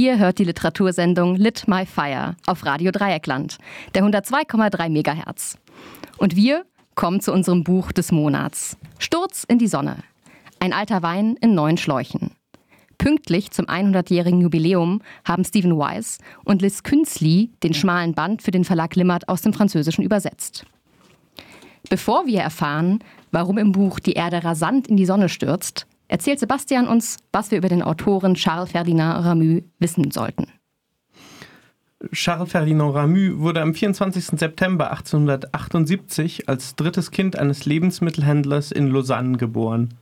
Ihr hört die Literatursendung Lit My Fire auf Radio Dreieckland, der 102,3 MHz. Und wir kommen zu unserem Buch des Monats. Sturz in die Sonne. Ein alter Wein in neuen Schläuchen. Pünktlich zum 100-jährigen Jubiläum haben Stephen Wise und Liz Künzli den schmalen Band für den Verlag Limmert aus dem Französischen übersetzt. Bevor wir erfahren, warum im Buch die Erde rasant in die Sonne stürzt, erzählt Sebastian uns, was wir über den Autoren Charles Ferdinand Ramu wissen sollten. Charles Ferdinand Ramu wurde am 24. September 1878 als drittes Kind eines Lebensmittelhändlers in Lausanne geboren.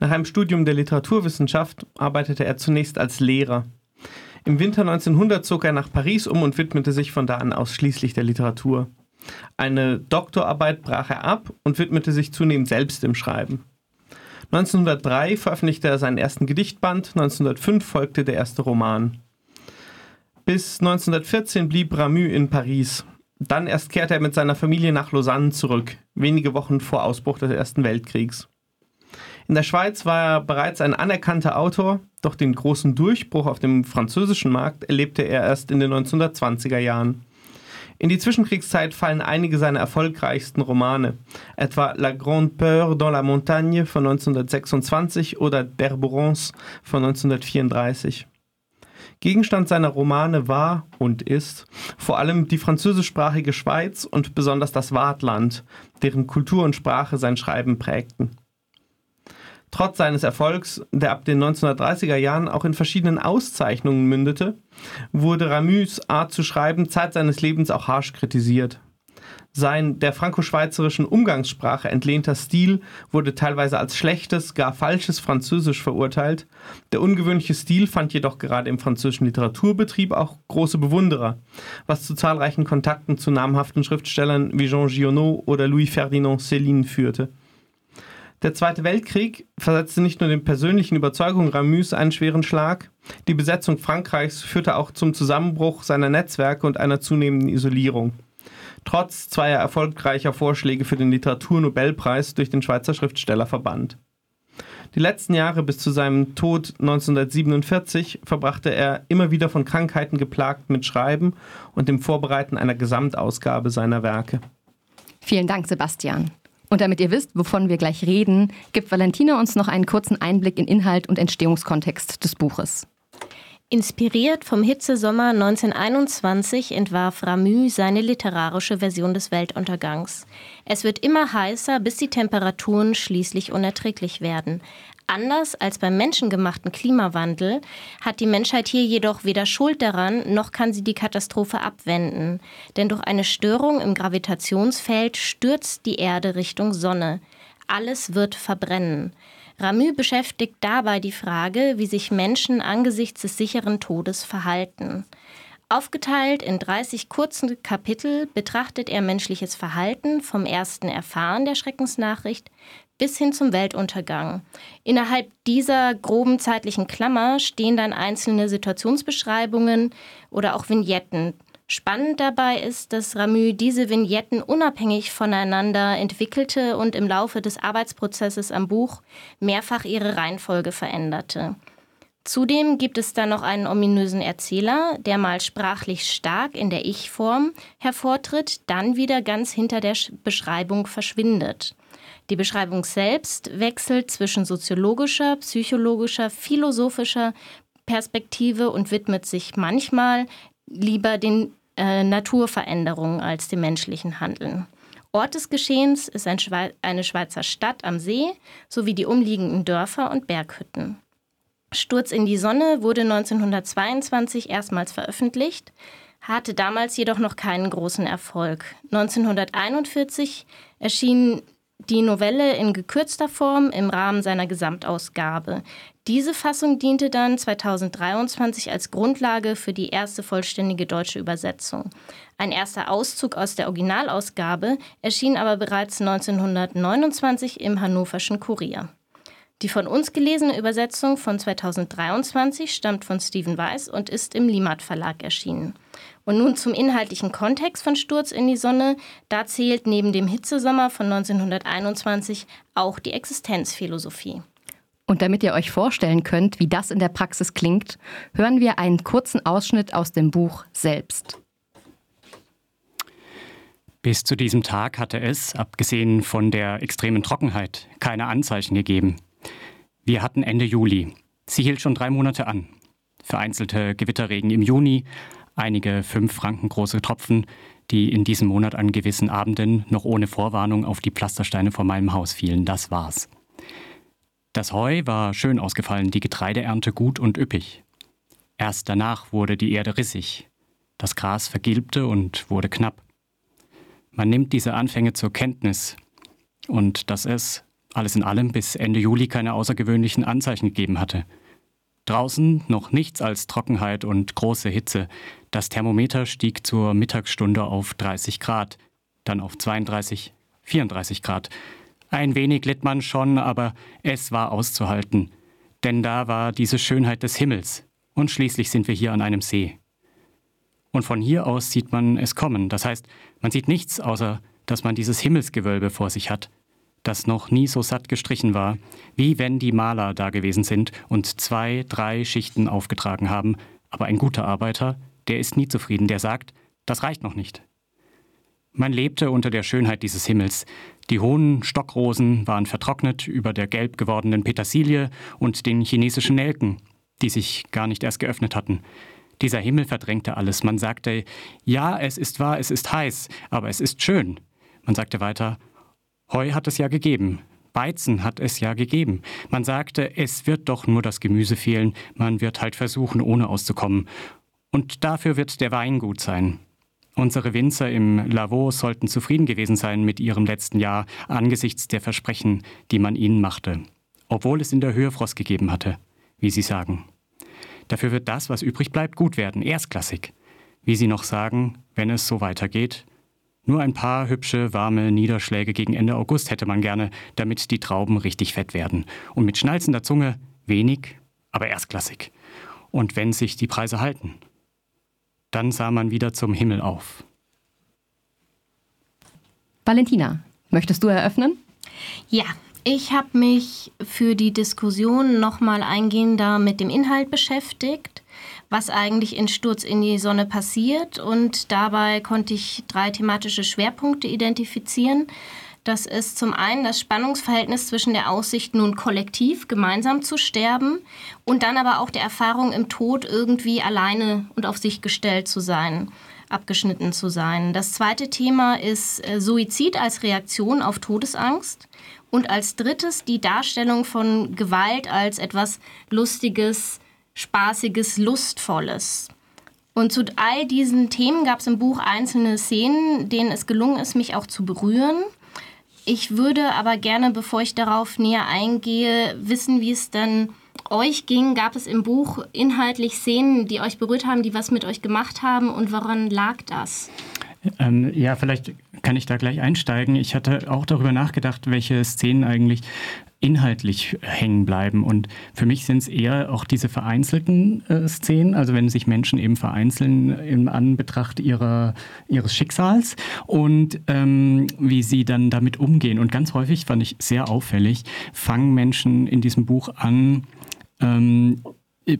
Nach einem Studium der Literaturwissenschaft arbeitete er zunächst als Lehrer. Im Winter 1900 zog er nach Paris um und widmete sich von da an ausschließlich der Literatur. Eine Doktorarbeit brach er ab und widmete sich zunehmend selbst dem Schreiben. 1903 veröffentlichte er seinen ersten Gedichtband, 1905 folgte der erste Roman. Bis 1914 blieb Ramu in Paris. Dann erst kehrte er mit seiner Familie nach Lausanne zurück, wenige Wochen vor Ausbruch des Ersten Weltkriegs. In der Schweiz war er bereits ein anerkannter Autor, doch den großen Durchbruch auf dem französischen Markt erlebte er erst in den 1920er Jahren. In die Zwischenkriegszeit fallen einige seiner erfolgreichsten Romane, etwa La Grande Peur dans la Montagne von 1926 oder Berberons von 1934. Gegenstand seiner Romane war und ist vor allem die französischsprachige Schweiz und besonders das Wartland, deren Kultur und Sprache sein Schreiben prägten. Trotz seines Erfolgs, der ab den 1930er Jahren auch in verschiedenen Auszeichnungen mündete, wurde Ramus Art zu schreiben Zeit seines Lebens auch harsch kritisiert. Sein der franco-schweizerischen Umgangssprache entlehnter Stil wurde teilweise als schlechtes, gar falsches Französisch verurteilt. Der ungewöhnliche Stil fand jedoch gerade im französischen Literaturbetrieb auch große Bewunderer, was zu zahlreichen Kontakten zu namhaften Schriftstellern wie Jean Giono oder Louis Ferdinand Céline führte. Der Zweite Weltkrieg versetzte nicht nur den persönlichen Überzeugungen Ramus einen schweren Schlag, die Besetzung Frankreichs führte auch zum Zusammenbruch seiner Netzwerke und einer zunehmenden Isolierung. Trotz zweier erfolgreicher Vorschläge für den Literaturnobelpreis durch den Schweizer Schriftstellerverband. Die letzten Jahre bis zu seinem Tod 1947 verbrachte er immer wieder von Krankheiten geplagt mit Schreiben und dem Vorbereiten einer Gesamtausgabe seiner Werke. Vielen Dank, Sebastian. Und damit ihr wisst, wovon wir gleich reden, gibt Valentina uns noch einen kurzen Einblick in Inhalt und Entstehungskontext des Buches. Inspiriert vom Hitzesommer 1921 entwarf Ramu seine literarische Version des Weltuntergangs. Es wird immer heißer, bis die Temperaturen schließlich unerträglich werden. Anders als beim menschengemachten Klimawandel hat die Menschheit hier jedoch weder Schuld daran, noch kann sie die Katastrophe abwenden. Denn durch eine Störung im Gravitationsfeld stürzt die Erde Richtung Sonne. Alles wird verbrennen. Ramü beschäftigt dabei die Frage, wie sich Menschen angesichts des sicheren Todes verhalten. Aufgeteilt in 30 kurzen Kapitel betrachtet er menschliches Verhalten vom ersten Erfahren der Schreckensnachricht bis hin zum Weltuntergang. Innerhalb dieser groben zeitlichen Klammer stehen dann einzelne Situationsbeschreibungen oder auch Vignetten. Spannend dabei ist, dass Ramü diese Vignetten unabhängig voneinander entwickelte und im Laufe des Arbeitsprozesses am Buch mehrfach ihre Reihenfolge veränderte. Zudem gibt es da noch einen ominösen Erzähler, der mal sprachlich stark in der Ich-Form hervortritt, dann wieder ganz hinter der Beschreibung verschwindet. Die Beschreibung selbst wechselt zwischen soziologischer, psychologischer, philosophischer Perspektive und widmet sich manchmal lieber den äh, Naturveränderungen als dem menschlichen Handeln. Ort des Geschehens ist ein Schwe eine Schweizer Stadt am See sowie die umliegenden Dörfer und Berghütten. Sturz in die Sonne wurde 1922 erstmals veröffentlicht, hatte damals jedoch noch keinen großen Erfolg. 1941 erschien die Novelle in gekürzter Form im Rahmen seiner Gesamtausgabe. Diese Fassung diente dann 2023 als Grundlage für die erste vollständige deutsche Übersetzung. Ein erster Auszug aus der Originalausgabe erschien aber bereits 1929 im Hannoverschen Kurier. Die von uns gelesene Übersetzung von 2023 stammt von Stephen Weiss und ist im Limat Verlag erschienen. Und nun zum inhaltlichen Kontext von Sturz in die Sonne. Da zählt neben dem Hitzesommer von 1921 auch die Existenzphilosophie. Und damit ihr euch vorstellen könnt, wie das in der Praxis klingt, hören wir einen kurzen Ausschnitt aus dem Buch selbst. Bis zu diesem Tag hatte es, abgesehen von der extremen Trockenheit, keine Anzeichen gegeben. Wir hatten Ende Juli. Sie hielt schon drei Monate an. Vereinzelte Gewitterregen im Juni, einige fünf Franken große Tropfen, die in diesem Monat an gewissen Abenden noch ohne Vorwarnung auf die Pflastersteine vor meinem Haus fielen. Das war's. Das Heu war schön ausgefallen, die Getreideernte gut und üppig. Erst danach wurde die Erde rissig. Das Gras vergilbte und wurde knapp. Man nimmt diese Anfänge zur Kenntnis und dass es, alles in allem, bis Ende Juli keine außergewöhnlichen Anzeichen gegeben hatte. Draußen noch nichts als Trockenheit und große Hitze. Das Thermometer stieg zur Mittagsstunde auf 30 Grad, dann auf 32, 34 Grad. Ein wenig litt man schon, aber es war auszuhalten. Denn da war diese Schönheit des Himmels. Und schließlich sind wir hier an einem See. Und von hier aus sieht man es kommen. Das heißt, man sieht nichts, außer dass man dieses Himmelsgewölbe vor sich hat, das noch nie so satt gestrichen war, wie wenn die Maler da gewesen sind und zwei, drei Schichten aufgetragen haben. Aber ein guter Arbeiter, der ist nie zufrieden, der sagt, das reicht noch nicht. Man lebte unter der Schönheit dieses Himmels. Die hohen Stockrosen waren vertrocknet über der gelb gewordenen Petersilie und den chinesischen Nelken, die sich gar nicht erst geöffnet hatten. Dieser Himmel verdrängte alles. Man sagte, ja, es ist wahr, es ist heiß, aber es ist schön. Man sagte weiter, Heu hat es ja gegeben, Weizen hat es ja gegeben. Man sagte, es wird doch nur das Gemüse fehlen, man wird halt versuchen, ohne auszukommen. Und dafür wird der Wein gut sein. Unsere Winzer im Lavaux sollten zufrieden gewesen sein mit ihrem letzten Jahr angesichts der Versprechen, die man ihnen machte, obwohl es in der Höhe Frost gegeben hatte, wie sie sagen. Dafür wird das, was übrig bleibt, gut werden, erstklassig. Wie sie noch sagen, wenn es so weitergeht. Nur ein paar hübsche, warme Niederschläge gegen Ende August hätte man gerne, damit die Trauben richtig fett werden. Und mit schnalzender Zunge wenig, aber erstklassig. Und wenn sich die Preise halten. Dann sah man wieder zum Himmel auf. Valentina, möchtest du eröffnen? Ja, ich habe mich für die Diskussion nochmal eingehender mit dem Inhalt beschäftigt, was eigentlich in Sturz in die Sonne passiert. Und dabei konnte ich drei thematische Schwerpunkte identifizieren. Das ist zum einen das Spannungsverhältnis zwischen der Aussicht, nun kollektiv gemeinsam zu sterben und dann aber auch der Erfahrung im Tod irgendwie alleine und auf sich gestellt zu sein, abgeschnitten zu sein. Das zweite Thema ist äh, Suizid als Reaktion auf Todesangst. Und als drittes die Darstellung von Gewalt als etwas Lustiges, Spaßiges, Lustvolles. Und zu all diesen Themen gab es im Buch einzelne Szenen, denen es gelungen ist, mich auch zu berühren. Ich würde aber gerne, bevor ich darauf näher eingehe, wissen, wie es denn euch ging. Gab es im Buch inhaltlich Szenen, die euch berührt haben, die was mit euch gemacht haben und woran lag das? Ähm, ja, vielleicht kann ich da gleich einsteigen. Ich hatte auch darüber nachgedacht, welche Szenen eigentlich inhaltlich hängen bleiben. Und für mich sind es eher auch diese vereinzelten äh, Szenen, also wenn sich Menschen eben vereinzeln im Anbetracht ihrer, ihres Schicksals und ähm, wie sie dann damit umgehen. Und ganz häufig fand ich sehr auffällig, fangen Menschen in diesem Buch an, ähm,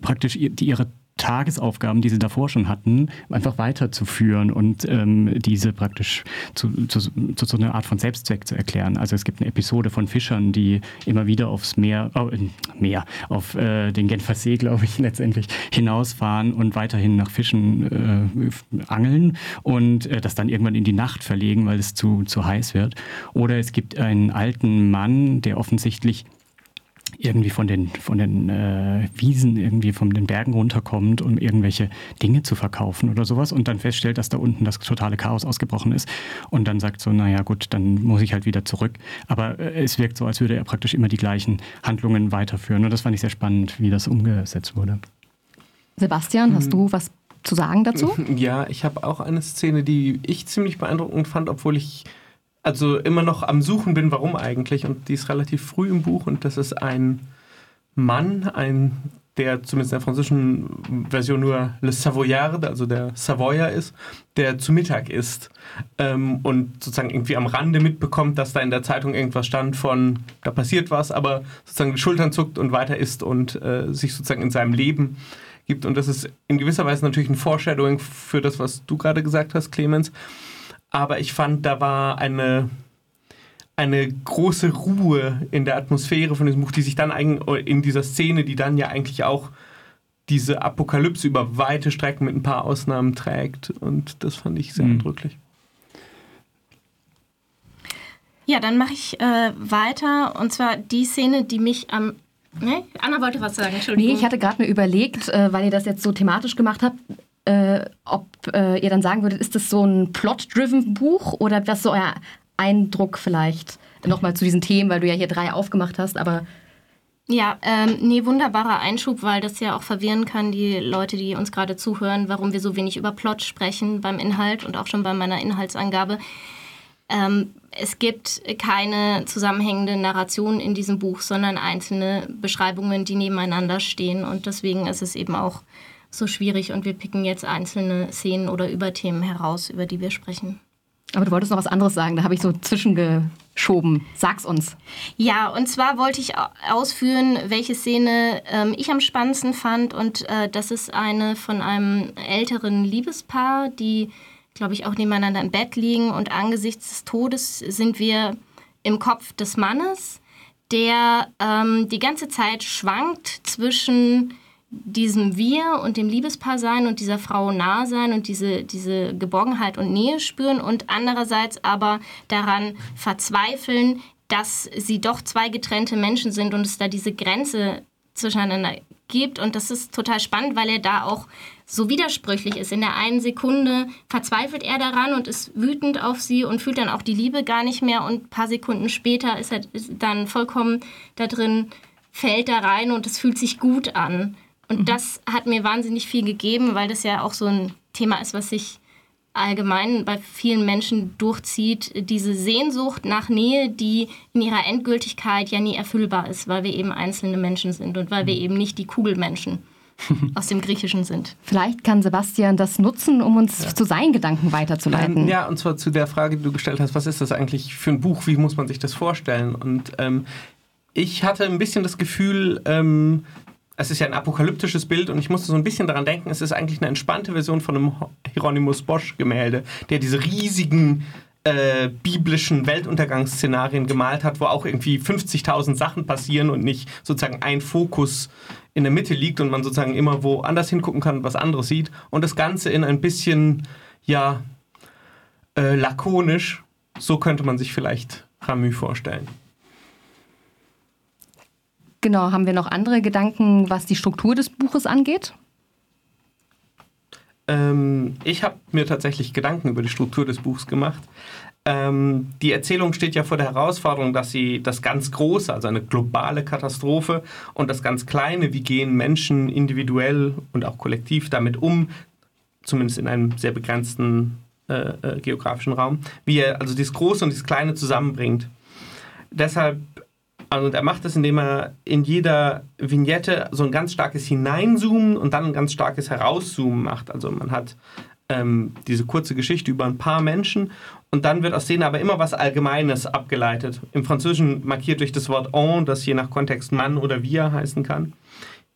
praktisch die ihre Tagesaufgaben, die sie davor schon hatten, einfach weiterzuführen und ähm, diese praktisch zu, zu, zu, so einer Art von Selbstzweck zu erklären. Also es gibt eine Episode von Fischern, die immer wieder aufs Meer, oh, Meer, auf äh, den Genfer See, glaube ich, letztendlich hinausfahren und weiterhin nach Fischen äh, angeln und äh, das dann irgendwann in die Nacht verlegen, weil es zu, zu heiß wird. Oder es gibt einen alten Mann, der offensichtlich irgendwie von den, von den äh, Wiesen, irgendwie von den Bergen runterkommt, um irgendwelche Dinge zu verkaufen oder sowas und dann feststellt, dass da unten das totale Chaos ausgebrochen ist und dann sagt so, naja gut, dann muss ich halt wieder zurück. Aber äh, es wirkt so, als würde er praktisch immer die gleichen Handlungen weiterführen und das fand ich sehr spannend, wie das umgesetzt wurde. Sebastian, hast du was zu sagen dazu? Ja, ich habe auch eine Szene, die ich ziemlich beeindruckend fand, obwohl ich also immer noch am Suchen bin, warum eigentlich. Und die ist relativ früh im Buch und das ist ein Mann, ein der zumindest in der französischen Version nur Le Savoyard, also der Savoyer ist, der zu Mittag isst ähm, und sozusagen irgendwie am Rande mitbekommt, dass da in der Zeitung irgendwas stand von, da passiert was, aber sozusagen die Schultern zuckt und weiter isst und äh, sich sozusagen in seinem Leben gibt. Und das ist in gewisser Weise natürlich ein Foreshadowing für das, was du gerade gesagt hast, Clemens. Aber ich fand, da war eine eine große Ruhe in der Atmosphäre von diesem Buch, die sich dann in dieser Szene, die dann ja eigentlich auch diese Apokalypse über weite Strecken mit ein paar Ausnahmen trägt. Und das fand ich sehr mhm. eindrücklich. Ja, dann mache ich äh, weiter. Und zwar die Szene, die mich am. Ne? Anna wollte was sagen, Entschuldigung. Nee, ich hatte gerade mir überlegt, äh, weil ihr das jetzt so thematisch gemacht habt, äh, ob äh, ihr dann sagen würdet, ist das so ein plot-driven Buch oder was so euer Eindruck vielleicht nochmal zu diesen Themen, weil du ja hier drei aufgemacht hast, aber. Ja, ähm, nee, wunderbarer Einschub, weil das ja auch verwirren kann, die Leute, die uns gerade zuhören, warum wir so wenig über Plot sprechen beim Inhalt und auch schon bei meiner Inhaltsangabe. Ähm, es gibt keine zusammenhängende Narration in diesem Buch, sondern einzelne Beschreibungen, die nebeneinander stehen. Und deswegen ist es eben auch so schwierig und wir picken jetzt einzelne Szenen oder Überthemen heraus, über die wir sprechen. Aber du wolltest noch was anderes sagen, da habe ich so zwischengeschoben. Sag's uns. Ja, und zwar wollte ich ausführen, welche Szene ähm, ich am spannendsten fand. Und äh, das ist eine von einem älteren Liebespaar, die, glaube ich, auch nebeneinander im Bett liegen. Und angesichts des Todes sind wir im Kopf des Mannes, der ähm, die ganze Zeit schwankt zwischen diesem Wir und dem Liebespaar sein und dieser Frau nah sein und diese, diese Geborgenheit und Nähe spüren und andererseits aber daran verzweifeln, dass sie doch zwei getrennte Menschen sind und es da diese Grenze zwischeneinander gibt. Und das ist total spannend, weil er da auch so widersprüchlich ist. In der einen Sekunde verzweifelt er daran und ist wütend auf sie und fühlt dann auch die Liebe gar nicht mehr. Und ein paar Sekunden später ist er dann vollkommen da drin, fällt da rein und es fühlt sich gut an. Und mhm. das hat mir wahnsinnig viel gegeben, weil das ja auch so ein Thema ist, was sich allgemein bei vielen Menschen durchzieht, diese Sehnsucht nach Nähe, die in ihrer Endgültigkeit ja nie erfüllbar ist, weil wir eben einzelne Menschen sind und weil wir mhm. eben nicht die Kugelmenschen aus dem Griechischen sind. Vielleicht kann Sebastian das nutzen, um uns ja. zu seinen Gedanken weiterzuleiten. Ja, und zwar zu der Frage, die du gestellt hast, was ist das eigentlich für ein Buch, wie muss man sich das vorstellen? Und ähm, ich hatte ein bisschen das Gefühl, ähm, es ist ja ein apokalyptisches Bild und ich musste so ein bisschen daran denken, es ist eigentlich eine entspannte Version von einem Hieronymus Bosch-Gemälde, der diese riesigen äh, biblischen Weltuntergangsszenarien gemalt hat, wo auch irgendwie 50.000 Sachen passieren und nicht sozusagen ein Fokus in der Mitte liegt und man sozusagen immer woanders hingucken kann und was anderes sieht. Und das Ganze in ein bisschen, ja, äh, lakonisch, so könnte man sich vielleicht Ramü vorstellen. Genau, haben wir noch andere Gedanken, was die Struktur des Buches angeht? Ähm, ich habe mir tatsächlich Gedanken über die Struktur des Buchs gemacht. Ähm, die Erzählung steht ja vor der Herausforderung, dass sie das ganz Große, also eine globale Katastrophe und das ganz Kleine, wie gehen Menschen individuell und auch kollektiv damit um, zumindest in einem sehr begrenzten äh, äh, geografischen Raum, wie er also dieses Große und dieses Kleine zusammenbringt. Deshalb und er macht das, indem er in jeder Vignette so ein ganz starkes Hineinzoomen und dann ein ganz starkes Herauszoomen macht. Also man hat ähm, diese kurze Geschichte über ein paar Menschen und dann wird aus denen aber immer was Allgemeines abgeleitet. Im Französischen markiert durch das Wort on, das je nach Kontext Mann oder wir heißen kann.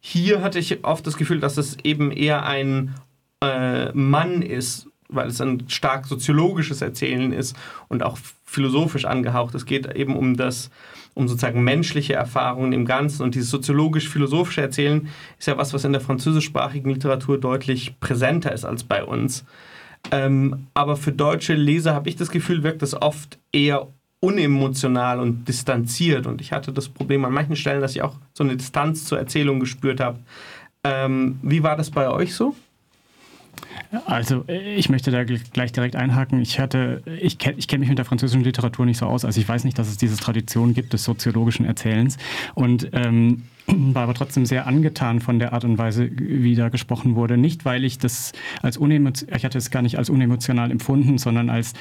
Hier hatte ich oft das Gefühl, dass es eben eher ein äh, Mann ist, weil es ein stark soziologisches Erzählen ist und auch philosophisch angehaucht. Es geht eben um das um sozusagen menschliche Erfahrungen im Ganzen. Und dieses soziologisch-philosophische Erzählen ist ja was, was in der französischsprachigen Literatur deutlich präsenter ist als bei uns. Ähm, aber für deutsche Leser habe ich das Gefühl, wirkt das oft eher unemotional und distanziert. Und ich hatte das Problem an manchen Stellen, dass ich auch so eine Distanz zur Erzählung gespürt habe. Ähm, wie war das bei euch so? Also ich möchte da gleich direkt einhaken. Ich hatte, ich kenne ich kenn mich mit der französischen Literatur nicht so aus. Also ich weiß nicht, dass es diese Tradition gibt des soziologischen Erzählens. Und ähm, war aber trotzdem sehr angetan von der Art und Weise, wie da gesprochen wurde. Nicht, weil ich das als unemotional, ich hatte es gar nicht als unemotional empfunden, sondern als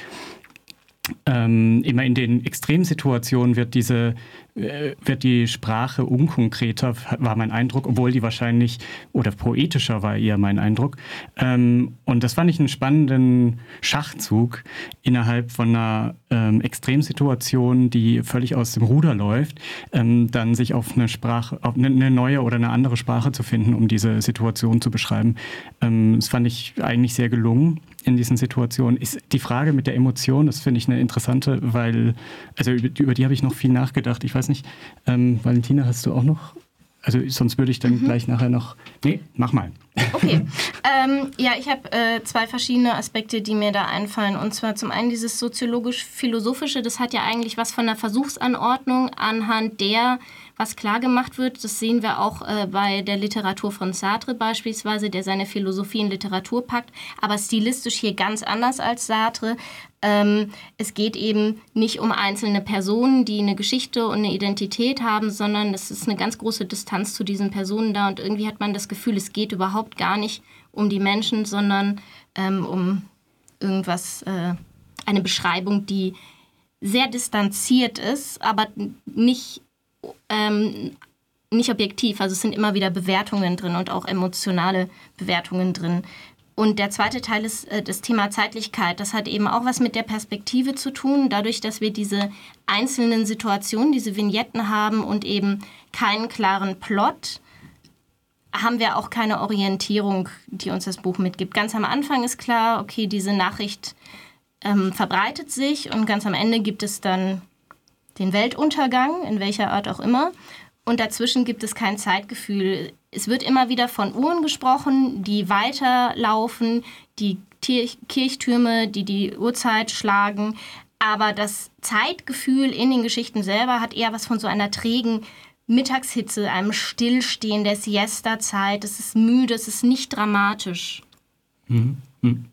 ähm, immer in den Extremsituationen wird diese äh, wird die Sprache unkonkreter, war mein Eindruck, obwohl die wahrscheinlich, oder poetischer war eher mein Eindruck. Ähm, und das fand ich einen spannenden Schachzug innerhalb von einer ähm, Extremsituation, die völlig aus dem Ruder läuft, ähm, dann sich auf eine Sprache, auf eine neue oder eine andere Sprache zu finden, um diese Situation zu beschreiben. das fand ich eigentlich sehr gelungen in diesen Situationen. Ist die Frage mit der Emotion, das finde ich eine interessante, weil, also über, über die habe ich noch viel nachgedacht. Ich weiß nicht, ähm, Valentina, hast du auch noch? Also sonst würde ich dann mhm. gleich nachher noch. Nee, mach mal. Okay. ähm, ja, ich habe äh, zwei verschiedene Aspekte, die mir da einfallen. Und zwar zum einen dieses soziologisch-philosophische, das hat ja eigentlich was von einer Versuchsanordnung, anhand der was klar gemacht wird. Das sehen wir auch äh, bei der Literatur von Sartre beispielsweise, der seine Philosophie in Literatur packt, aber stilistisch hier ganz anders als Sartre. Ähm, es geht eben nicht um einzelne Personen, die eine Geschichte und eine Identität haben, sondern es ist eine ganz große Distanz zu diesen Personen da und irgendwie hat man das Gefühl, es geht überhaupt gar nicht um die Menschen, sondern ähm, um irgendwas, äh, eine Beschreibung, die sehr distanziert ist, aber nicht ähm, nicht objektiv. Also es sind immer wieder Bewertungen drin und auch emotionale Bewertungen drin. Und der zweite Teil ist äh, das Thema Zeitlichkeit. Das hat eben auch was mit der Perspektive zu tun. Dadurch, dass wir diese einzelnen Situationen, diese Vignetten haben und eben keinen klaren Plot, haben wir auch keine Orientierung, die uns das Buch mitgibt. Ganz am Anfang ist klar, okay, diese Nachricht ähm, verbreitet sich und ganz am Ende gibt es dann den Weltuntergang, in welcher Art auch immer. Und dazwischen gibt es kein Zeitgefühl. Es wird immer wieder von Uhren gesprochen, die weiterlaufen, die Kirchtürme, die die Uhrzeit schlagen. Aber das Zeitgefühl in den Geschichten selber hat eher was von so einer trägen Mittagshitze, einem Stillstehen der Siesta-Zeit. Es ist müde, es ist nicht dramatisch. Mhm. Mhm.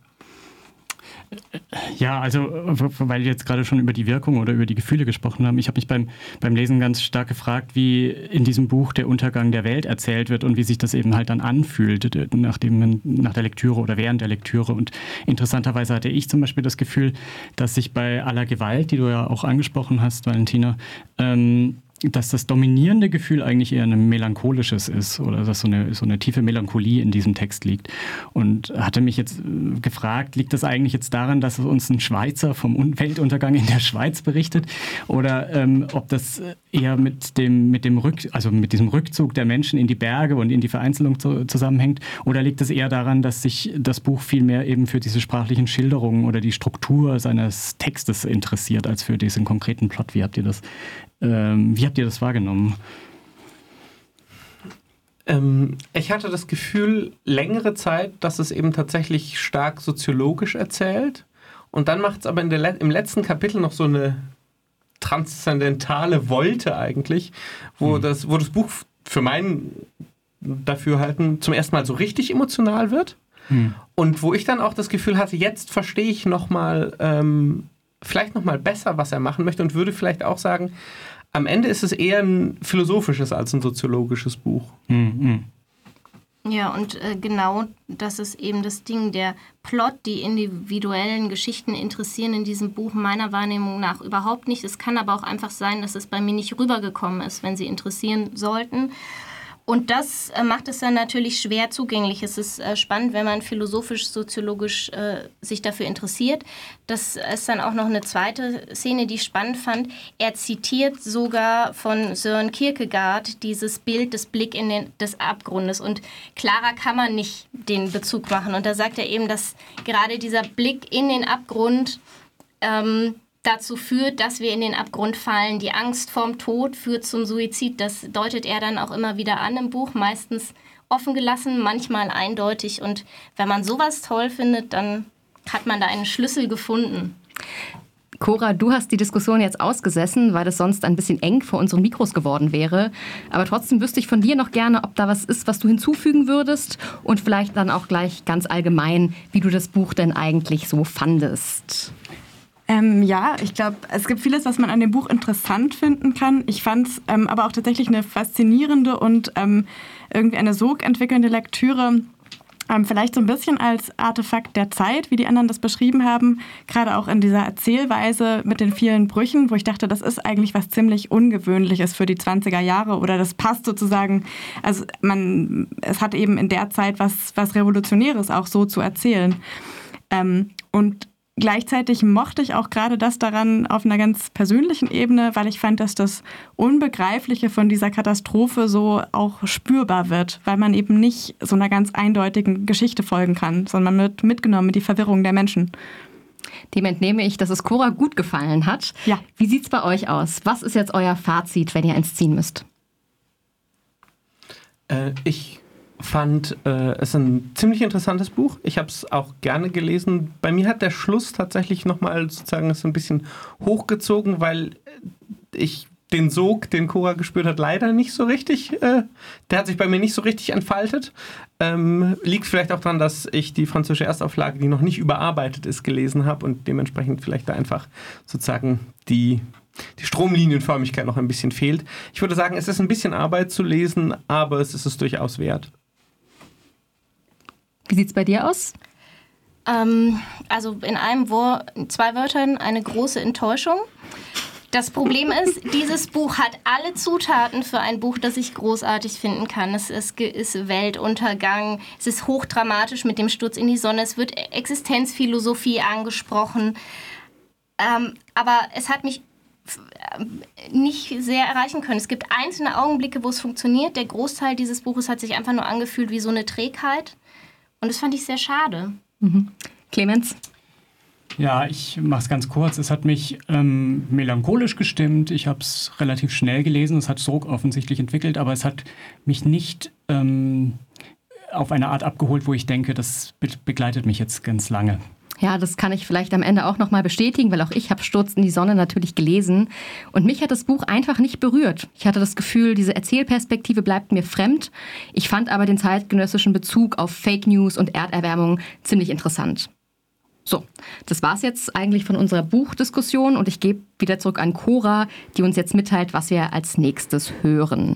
Ja, also weil wir jetzt gerade schon über die Wirkung oder über die Gefühle gesprochen haben. Ich habe mich beim, beim Lesen ganz stark gefragt, wie in diesem Buch der Untergang der Welt erzählt wird und wie sich das eben halt dann anfühlt, nachdem man, nach der Lektüre oder während der Lektüre. Und interessanterweise hatte ich zum Beispiel das Gefühl, dass sich bei aller Gewalt, die du ja auch angesprochen hast, Valentina, ähm, dass das dominierende Gefühl eigentlich eher ein melancholisches ist oder dass so eine, so eine tiefe Melancholie in diesem Text liegt. Und hatte mich jetzt äh, gefragt, liegt das eigentlich jetzt daran, dass uns ein Schweizer vom Weltuntergang in der Schweiz berichtet oder ähm, ob das eher mit dem, mit dem Rück, also mit diesem Rückzug der Menschen in die Berge und in die Vereinzelung zu, zusammenhängt oder liegt es eher daran, dass sich das Buch vielmehr eben für diese sprachlichen Schilderungen oder die Struktur seines Textes interessiert als für diesen konkreten Plot? Wie habt ihr das wie habt ihr das wahrgenommen? Ähm, ich hatte das Gefühl, längere Zeit, dass es eben tatsächlich stark soziologisch erzählt. Und dann macht es aber Le im letzten Kapitel noch so eine transzendentale Wolte eigentlich, wo, hm. das, wo das Buch für mein Dafürhalten zum ersten Mal so richtig emotional wird. Hm. Und wo ich dann auch das Gefühl hatte, jetzt verstehe ich nochmal, ähm, vielleicht nochmal besser, was er machen möchte und würde vielleicht auch sagen, am Ende ist es eher ein philosophisches als ein soziologisches Buch. Mhm. Ja, und äh, genau das ist eben das Ding. Der Plot, die individuellen Geschichten interessieren in diesem Buch meiner Wahrnehmung nach überhaupt nicht. Es kann aber auch einfach sein, dass es bei mir nicht rübergekommen ist, wenn sie interessieren sollten. Und das äh, macht es dann natürlich schwer zugänglich. Es ist äh, spannend, wenn man philosophisch, soziologisch äh, sich dafür interessiert. Das ist dann auch noch eine zweite Szene, die ich spannend fand. Er zitiert sogar von Sören Kierkegaard dieses Bild des Blick in den, des Abgrundes. Und klarer kann man nicht den Bezug machen. Und da sagt er eben, dass gerade dieser Blick in den Abgrund ähm, dazu führt, dass wir in den Abgrund fallen. Die Angst vorm Tod führt zum Suizid. Das deutet er dann auch immer wieder an im Buch, meistens offen gelassen, manchmal eindeutig. Und wenn man sowas toll findet, dann hat man da einen Schlüssel gefunden. Cora, du hast die Diskussion jetzt ausgesessen, weil es sonst ein bisschen eng vor unseren Mikros geworden wäre. Aber trotzdem wüsste ich von dir noch gerne, ob da was ist, was du hinzufügen würdest und vielleicht dann auch gleich ganz allgemein, wie du das Buch denn eigentlich so fandest. Ähm, ja, ich glaube, es gibt vieles, was man an dem Buch interessant finden kann. Ich fand es ähm, aber auch tatsächlich eine faszinierende und ähm, irgendwie eine sogentwickelnde Lektüre, Ähm, vielleicht so ein bisschen als Artefakt der Zeit, wie die anderen das beschrieben haben, gerade auch in dieser Erzählweise mit den vielen Brüchen, wo ich dachte, das ist eigentlich was ziemlich Ungewöhnliches für die 20er Jahre oder das passt sozusagen, also man, es hat eben in der Zeit was, was Revolutionäres auch so zu erzählen. Ähm, und Gleichzeitig mochte ich auch gerade das daran auf einer ganz persönlichen Ebene, weil ich fand, dass das Unbegreifliche von dieser Katastrophe so auch spürbar wird, weil man eben nicht so einer ganz eindeutigen Geschichte folgen kann, sondern man wird mitgenommen mit die Verwirrung der Menschen. Dem entnehme ich, dass es Cora gut gefallen hat. Ja. Wie sieht es bei euch aus? Was ist jetzt euer Fazit, wenn ihr eins ziehen müsst? Äh, ich fand äh, es ein ziemlich interessantes Buch. Ich habe es auch gerne gelesen. Bei mir hat der Schluss tatsächlich nochmal sozusagen so ein bisschen hochgezogen, weil ich den Sog, den Cora gespürt hat, leider nicht so richtig. Äh, der hat sich bei mir nicht so richtig entfaltet. Ähm, liegt vielleicht auch daran, dass ich die französische Erstauflage, die noch nicht überarbeitet ist, gelesen habe und dementsprechend vielleicht da einfach sozusagen die die Stromlinienförmigkeit noch ein bisschen fehlt. Ich würde sagen, es ist ein bisschen Arbeit zu lesen, aber es ist es durchaus wert. Wie sieht es bei dir aus? Ähm, also in einem Wort, zwei Wörtern, eine große Enttäuschung. Das Problem ist, dieses Buch hat alle Zutaten für ein Buch, das ich großartig finden kann. Es ist, ist Weltuntergang, es ist hochdramatisch mit dem Sturz in die Sonne, es wird Existenzphilosophie angesprochen. Ähm, aber es hat mich nicht sehr erreichen können. Es gibt einzelne Augenblicke, wo es funktioniert. Der Großteil dieses Buches hat sich einfach nur angefühlt wie so eine Trägheit. Und das fand ich sehr schade. Mhm. Clemens? Ja, ich mache es ganz kurz. Es hat mich ähm, melancholisch gestimmt. Ich habe es relativ schnell gelesen. Es hat Sog offensichtlich entwickelt, aber es hat mich nicht ähm, auf eine Art abgeholt, wo ich denke, das begleitet mich jetzt ganz lange. Ja, das kann ich vielleicht am Ende auch nochmal bestätigen, weil auch ich habe Sturz in die Sonne natürlich gelesen. Und mich hat das Buch einfach nicht berührt. Ich hatte das Gefühl, diese Erzählperspektive bleibt mir fremd. Ich fand aber den zeitgenössischen Bezug auf Fake News und Erderwärmung ziemlich interessant. So, das war's jetzt eigentlich von unserer Buchdiskussion und ich gebe wieder zurück an Cora, die uns jetzt mitteilt, was wir als nächstes hören.